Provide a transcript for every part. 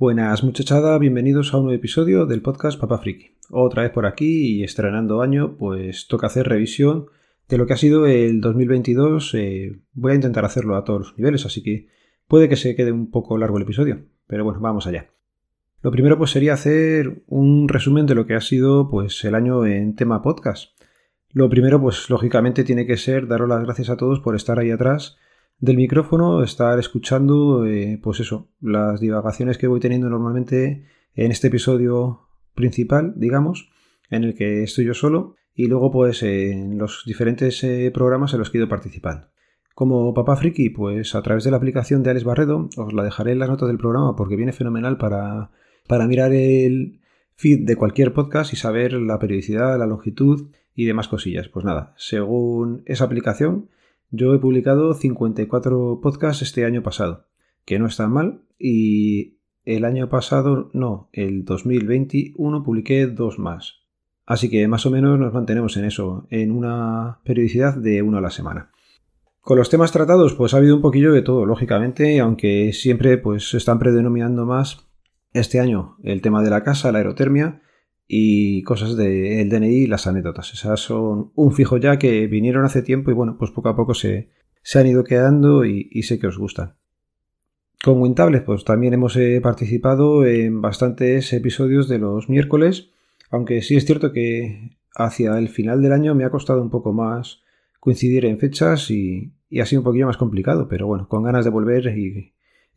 Buenas muchachada, bienvenidos a un nuevo episodio del podcast Papa Friki. Otra vez por aquí y estrenando año, pues toca hacer revisión de lo que ha sido el 2022. Eh, voy a intentar hacerlo a todos los niveles, así que puede que se quede un poco largo el episodio, pero bueno, vamos allá. Lo primero pues sería hacer un resumen de lo que ha sido pues el año en tema podcast. Lo primero pues lógicamente tiene que ser daros las gracias a todos por estar ahí atrás del micrófono, estar escuchando, eh, pues eso, las divagaciones que voy teniendo normalmente en este episodio principal, digamos, en el que estoy yo solo, y luego pues en los diferentes eh, programas en los que he ido participando. Como papá friki, pues a través de la aplicación de Alex Barredo, os la dejaré en las notas del programa porque viene fenomenal para, para mirar el feed de cualquier podcast y saber la periodicidad, la longitud y demás cosillas. Pues nada, según esa aplicación, yo he publicado 54 podcasts este año pasado, que no está mal, y el año pasado, no, el 2021 publiqué dos más. Así que más o menos nos mantenemos en eso, en una periodicidad de uno a la semana. Con los temas tratados, pues ha habido un poquillo de todo, lógicamente, aunque siempre pues se están predenominando más este año el tema de la casa, la aerotermia, y cosas del DNI y las anécdotas. Esas son un fijo ya que vinieron hace tiempo y bueno, pues poco a poco se, se han ido quedando y, sé que os gustan. Con Wintables, pues también hemos eh, participado en bastantes episodios de los miércoles, aunque sí es cierto que hacia el final del año me ha costado un poco más coincidir en fechas y, y ha sido un poquillo más complicado, pero bueno, con ganas de volver y,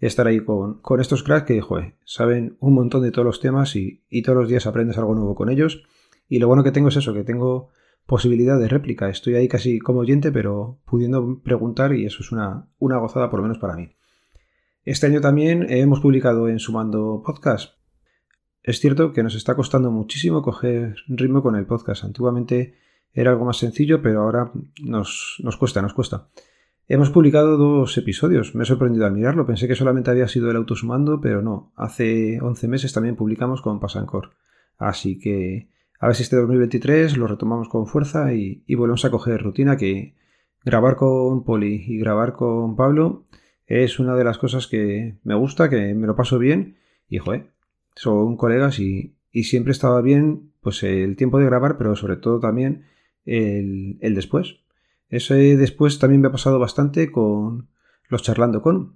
estar ahí con, estos cracks que, joder, saben un montón de todos los temas y, todos los días aprendes algo nuevo con ellos. Y lo bueno que tengo es eso, que tengo posibilidad de réplica. Estoy ahí casi como oyente, pero pudiendo preguntar y eso es una, una gozada por lo menos para mí. Este año también hemos publicado en Sumando Podcast. Es cierto que nos está costando muchísimo coger ritmo con el podcast. Antiguamente era algo más sencillo, pero ahora nos, nos cuesta, nos cuesta. Hemos publicado dos episodios. Me he sorprendido al mirarlo. Pensé que solamente había sido el autosumando, pero no. Hace 11 meses también publicamos con Pasancor. Así que a ver si este 2023 lo retomamos con fuerza y, volvemos a coger rutina que grabar con Poli y grabar con Pablo es una de las cosas que me gusta, que me lo paso bien y, joder, son colegas y, siempre estaba bien pues el tiempo de grabar, pero sobre todo también el después. Eso después también me ha pasado bastante con los charlando con.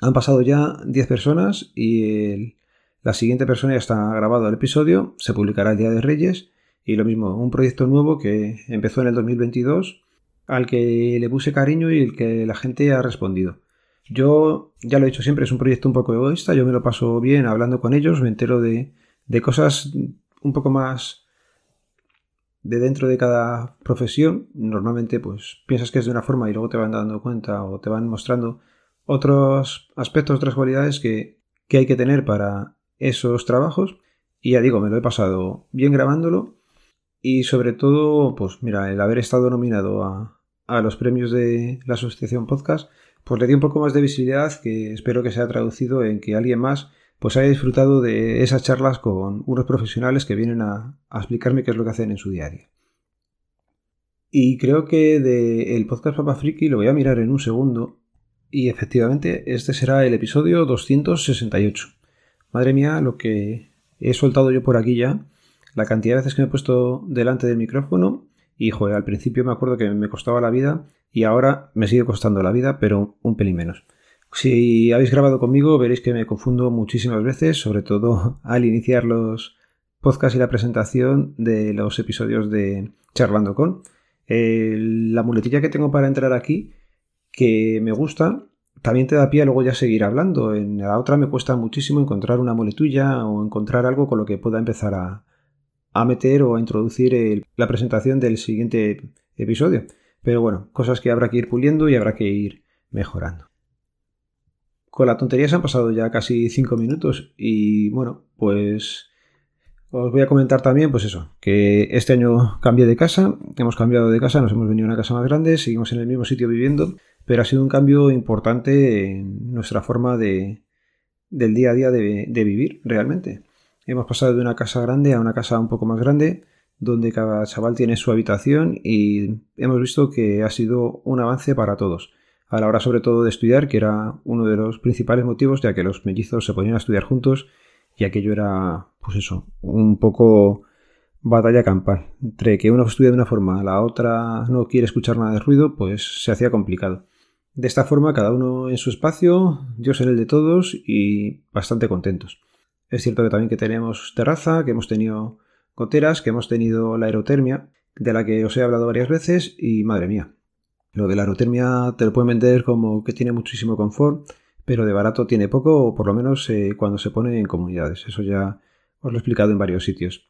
Han pasado ya 10 personas y la siguiente persona ya está grabado el episodio, se publicará el Día de Reyes y lo mismo, un proyecto nuevo que empezó en el 2022 al que le puse cariño y el que la gente ha respondido. Yo ya lo he dicho siempre, es un proyecto un poco egoísta, yo me lo paso bien hablando con ellos, me entero de, de cosas un poco más de dentro de cada profesión, normalmente pues piensas que es de una forma y luego te van dando cuenta o te van mostrando otros aspectos, otras cualidades que, hay que tener para esos trabajos. Y ya digo, me lo he pasado bien grabándolo y sobre todo, pues mira, el haber estado nominado a, a los premios de la Asociación Podcast, pues le dio un poco más de visibilidad que espero que sea traducido en que alguien más pues haya disfrutado de esas charlas con unos profesionales que vienen a, explicarme qué es lo que hacen en su día a día. Y creo que del podcast Papa Friki lo voy a mirar en un segundo. Y efectivamente, este será el episodio 268. Madre mía, lo que he soltado yo por aquí ya, la cantidad de veces que me he puesto delante del micrófono. Y joder, al principio me acuerdo que me costaba la vida y ahora me sigue costando la vida, pero un pelín menos. Si habéis grabado conmigo veréis que me confundo muchísimas veces, sobre todo al iniciar los podcasts y la presentación de los episodios de Charlando con. la muletilla que tengo para entrar aquí, que me gusta, también te da pie a luego ya seguir hablando. En la otra me cuesta muchísimo encontrar una muletuya o encontrar algo con lo que pueda empezar a meter o a introducir la presentación del siguiente episodio. Pero bueno, cosas que habrá que ir puliendo y habrá que ir mejorando. Con la tontería se han pasado ya casi 5 minutos y bueno, pues os voy a comentar también, pues eso, que este año cambié de casa, hemos cambiado de casa, nos hemos venido a una casa más grande, seguimos en el mismo sitio viviendo, pero ha sido un cambio importante en nuestra forma de, del día a día de, de vivir realmente. Hemos pasado de una casa grande a una casa un poco más grande, donde cada chaval tiene su habitación y hemos visto que ha sido un avance para todos. A la hora sobre todo de estudiar, que era uno de los principales motivos, ya que los mellizos se ponían a estudiar juntos y aquello era, pues eso, un poco batalla campal. Entre que uno estudia de una forma, la otra no quiere escuchar nada de ruido, pues se hacía complicado. De esta forma, cada uno en su espacio, yo seré el de todos y bastante contentos. Es cierto que también que tenemos terraza, que hemos tenido goteras, que hemos tenido la aerotermia, de la que os he hablado varias veces y madre mía. Lo de la aerotermia te lo pueden vender como que tiene muchísimo confort, pero de barato tiene poco, o por lo menos eh, cuando se pone en comunidades. Eso ya os lo he explicado en varios sitios.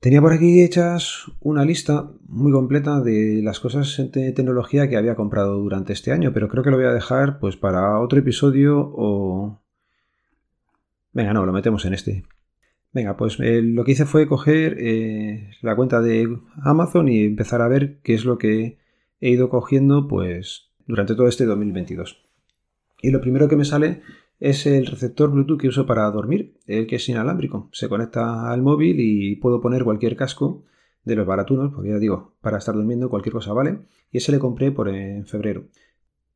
Tenía por aquí hechas una lista muy completa de las cosas de tecnología que había comprado durante este año, pero creo que lo voy a dejar pues para otro episodio o Venga, no, lo metemos en este. Venga, pues eh, lo que hice fue coger eh, la cuenta de Amazon y empezar a ver qué es lo que he ido cogiendo pues durante todo este 2022. Y lo primero que me sale es el receptor Bluetooth que uso para dormir, el que es inalámbrico. Se conecta al móvil y puedo poner cualquier casco de los baratunos, porque ya digo, para estar durmiendo cualquier cosa vale. Y ese le compré por en febrero.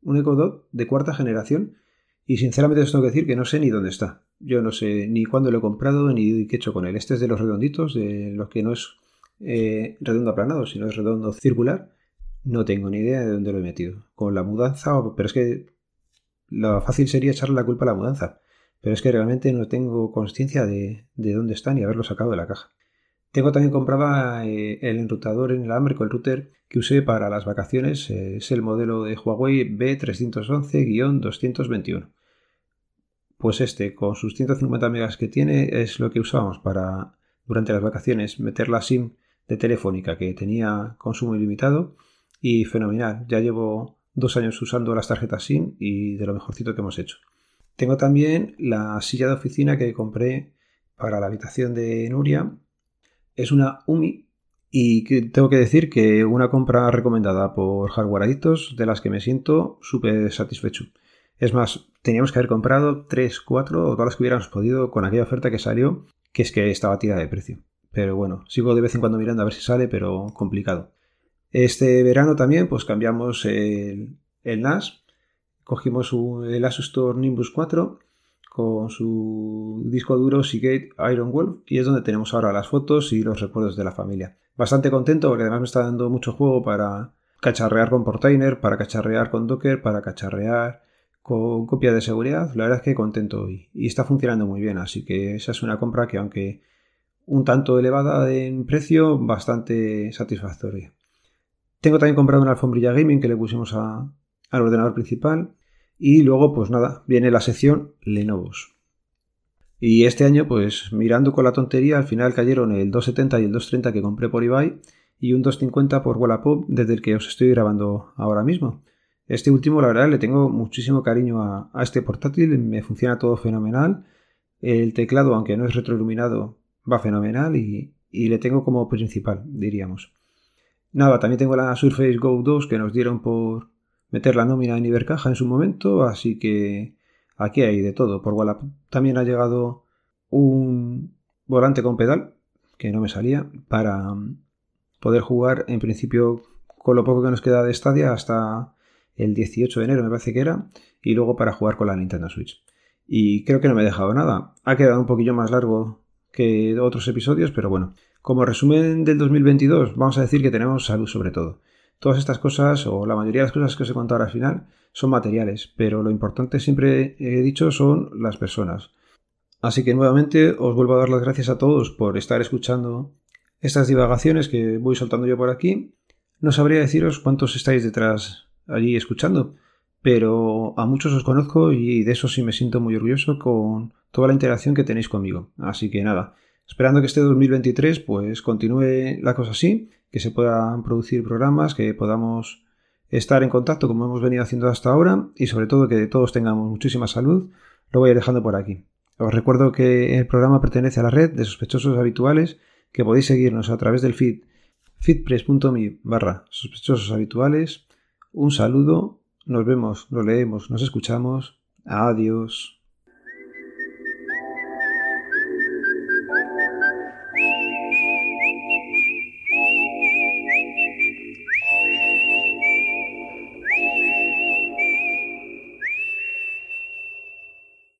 Un Echo Dot de cuarta generación y sinceramente os tengo que decir que no sé ni dónde está. Yo no sé ni cuándo lo he comprado ni qué he hecho con él. Este es de los redonditos, de los que no es eh, redondo aplanado, sino es redondo circular. No tengo ni idea de dónde lo he metido. Con la mudanza, pero es que lo fácil sería echarle la culpa a la mudanza. Pero es que realmente no tengo conciencia de, dónde está ni haberlo sacado de la caja. Tengo también comprado eh, el enrutador inalámbrico, el router que usé para las vacaciones. Eh, es el modelo de Huawei B311-221 pues este con sus 150 megas que tiene es lo que usamos para durante las vacaciones meter la SIM de Telefónica que tenía consumo ilimitado y fenomenal. Ya llevo dos años usando las tarjetas SIM y de lo mejorcito que hemos hecho. Tengo también la silla de oficina que compré para la habitación de Nuria. Es una UMI y tengo que decir que una compra recomendada por Hardware Adictos de las que me siento súper satisfecho. Es más, teníamos que haber comprado 3, 4 o todas las que hubiéramos podido con aquella oferta que salió, que es que estaba tirada de precio. Pero bueno, sigo de vez en cuando mirando a ver si sale, pero complicado. Este verano también, pues cambiamos el, NAS, cogimos el Asus Store Nimbus 4 con su disco duro Seagate Iron Wolf y es donde tenemos ahora las fotos y los recuerdos de la familia. Bastante contento porque además me está dando mucho juego para cacharrear con Portainer, para cacharrear con Docker, para cacharrear con copia de seguridad, la verdad es que contento hoy y está funcionando muy bien, así que esa es una compra que aunque un tanto elevada en precio, bastante satisfactoria. Tengo también comprado una alfombrilla gaming que le pusimos al ordenador principal y luego pues nada, viene la sección Lenovos. Y este año pues mirando con la tontería al final cayeron el 270 y el 230 que compré por eBay y un 250 por Wallapop desde el que os estoy grabando ahora mismo. Este último, la verdad, le tengo muchísimo cariño a, este portátil, me funciona todo fenomenal. El teclado, aunque no es retroiluminado, va fenomenal y, le tengo como principal, diríamos. Nada, también tengo la Surface Go 2 que nos dieron por meter la nómina en Ibercaja en su momento, así que aquí hay de todo. Por Wallapop también ha llegado un volante con pedal, que no me salía, para poder jugar en principio con lo poco que nos queda de Stadia hasta el 18 de enero, me parece que era, y luego para jugar con la Nintendo Switch. Y creo que no me he dejado nada. Ha quedado un poquillo más largo que otros episodios, pero bueno. Como resumen del 2022, vamos a decir que tenemos salud sobre todo. Todas estas cosas, o la mayoría de las cosas que os he contado al final, son materiales, pero lo importante siempre he dicho son las personas. Así que nuevamente os vuelvo a dar las gracias a todos por estar escuchando estas divagaciones que voy soltando yo por aquí. No sabría deciros cuántos estáis detrás allí escuchando. Pero a muchos os conozco y de eso sí me siento muy orgulloso con toda la interacción que tenéis conmigo. Así que nada, esperando que este 2023 pues continúe la cosa así, que se puedan producir programas, que podamos estar en contacto como hemos venido haciendo hasta ahora y sobre todo que todos tengamos muchísima salud, lo voy a ir dejando por aquí. Os recuerdo que el programa pertenece a la red de sospechosos habituales, que podéis seguirnos a través del feed feedpress.me barra sospechosos habituales un saludo, nos vemos, nos leemos, nos escuchamos. Adiós.